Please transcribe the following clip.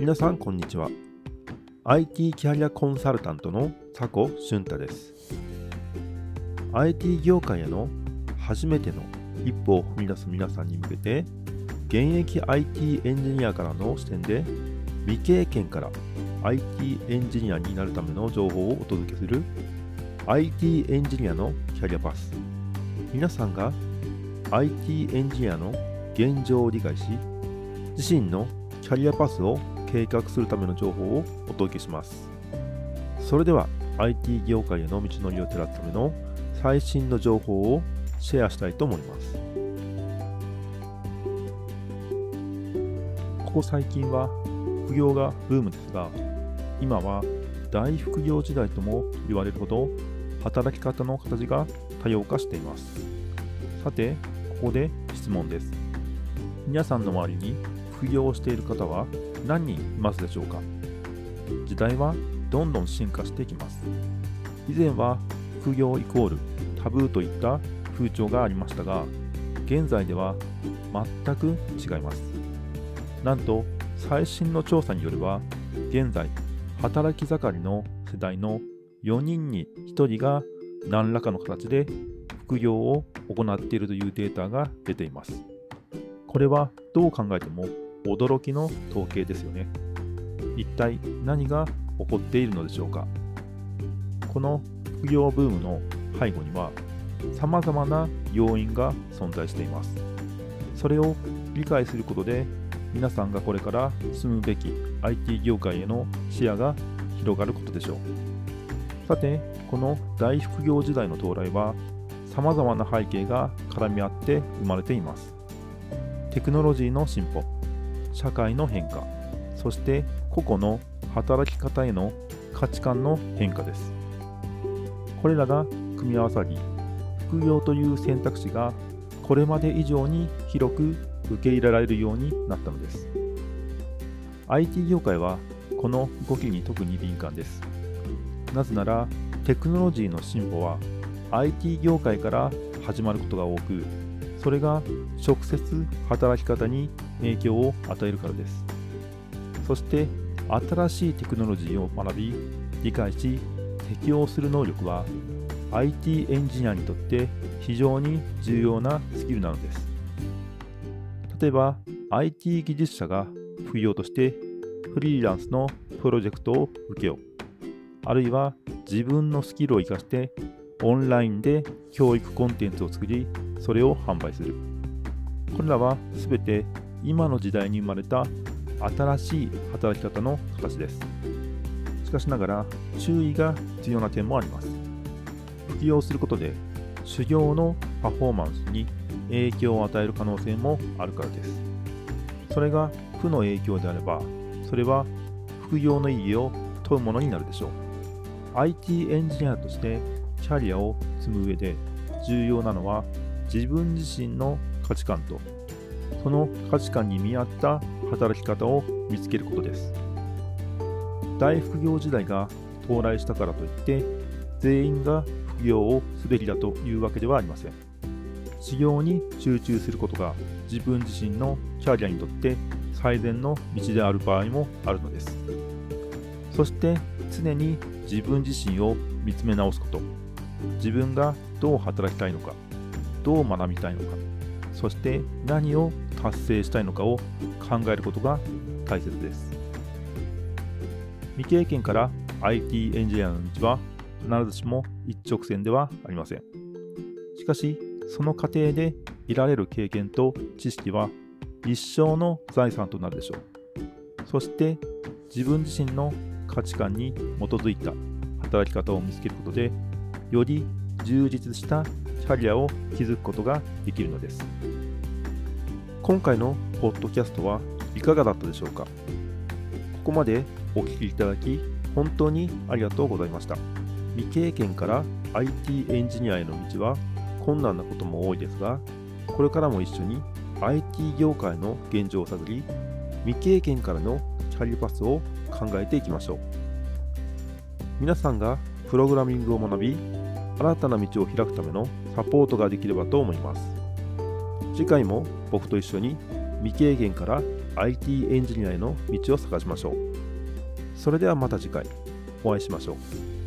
皆さんこんにちは。IT キャリアコンサルタントの佐古俊太です。IT 業界への初めての一歩を踏み出す皆さんに向けて現役 IT エンジニアからの視点で未経験から IT エンジニアになるための情報をお届けする IT エンジニアのキャリアパス。皆さんが IT エンジニアの現状を理解し自身のキャリアパスを計画するための情報をお届けします。それでは IT 業界への道のりを照らすための最新の情報をシェアしたいと思います。ここ最近は副業がブームですが今は大副業時代とも言われるほど働き方の形が多様化しています。さてここで質問です。皆さんの周りに副業をしている方は何人いますでしょうか？時代はどんどん進化していきます。以前は副業イコールタブーといった風潮がありましたが現在では全く違います。なんと最新の調査によれば現在働き盛りの世代の4人に1人が何らかの形で副業を行っているというデータが出ています。これはどう考えても驚きの統計ですよね。一体何が起こっているのでしょうか。この副業ブームの背後には様々な要因が存在しています。それを理解することで皆さんがこれから進むべき IT 業界への視野が広がることでしょう。さてこの大副業時代の到来は様々な背景が絡み合って生まれています。テクノロジーの進歩。社会の変化そして個々の働き方への価値観の変化です。これらが組み合わさり副業という選択肢がこれまで以上に広く受け入れられるようになったのです。IT 業界はこの動きに特に敏感です。なぜならテクノロジーの進歩は IT 業界から始まることが多くそれが直接働き方に影響を与えるからです。そして新しいテクノロジーを学び理解し適応する能力は IT エンジニアにとって非常に重要なスキルなのです。例えば IT 技術者が副業としてフリーランスのプロジェクトを受けよう。あるいは自分のスキルを生かしてオンラインで教育コンテンツを作りそれを販売する。これらは全て今の時代に生まれた新しい働き方の形です。しかしながら注意が必要な点もあります。副業することで修行のパフォーマンスに影響を与える可能性もあるからです。それが負の影響であればそれは副業の意義を問うものになるでしょう。IT エンジニアとしてキャリアを積む上で重要なのは自分自身の価値観とその価値観に見合った働き方を見つけることです。大副業時代が到来したからといって全員が副業をすべきだというわけではありません。修行に集中することが自分自身のキャリアにとって最善の道である場合もあるのです。そして常に自分自身を見つめ直すこと。自分がどう働きたいのかどう学びたいのか。そして何を達成したいのかを考えることが大切です。未経験から IT エンジニアの道は必ずしも一直線ではありません。しかしその過程で得られる経験と知識は一生の財産となるでしょう。そして自分自身の価値観に基づいた働き方を見つけることでより充実したキャリアを築くことができるのです。今回のポッドキャストはいかがだったでしょうか？ここまでお聞きいただき本当にありがとうございました。未経験から IT エンジニアへの道は困難なことも多いですがこれからも一緒に IT 業界の現状を探り未経験からのキャリアパスを考えていきましょう。皆さんがプログラミングを学び新たな道を開くためのサポートができればと思います次回も僕と一緒に未経験から IT エンジニアへの道を探しましょう。それではまた次回お会いしましょう。